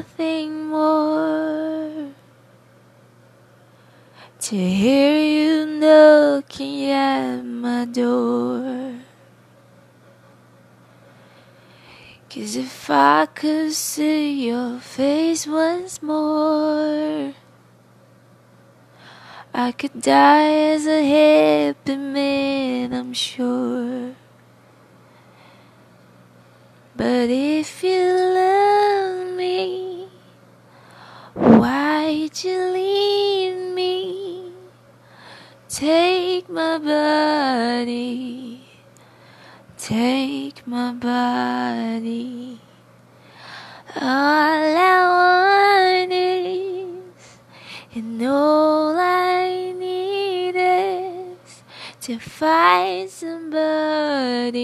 nothing more to hear you knocking at my door. Cause if I could see your face once more, I could die as a happy man, I'm sure. But if you love why'd you leave me? Take my body, take my body. All I want is, and all I need is to find somebody,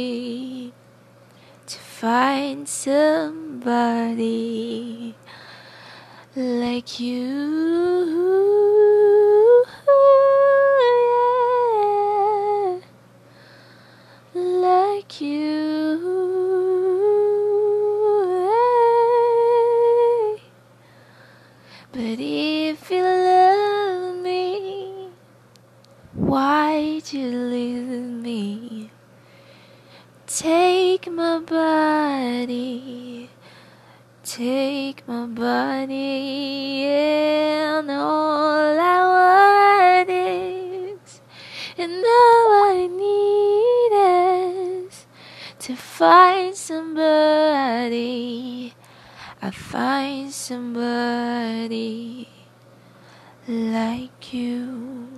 to find somebody like you. yeah. Like you. yeah. But if you love me, why'd you leave me? Take my body, take my body, and all I want is, and all I need is to find somebody. I find somebody like you.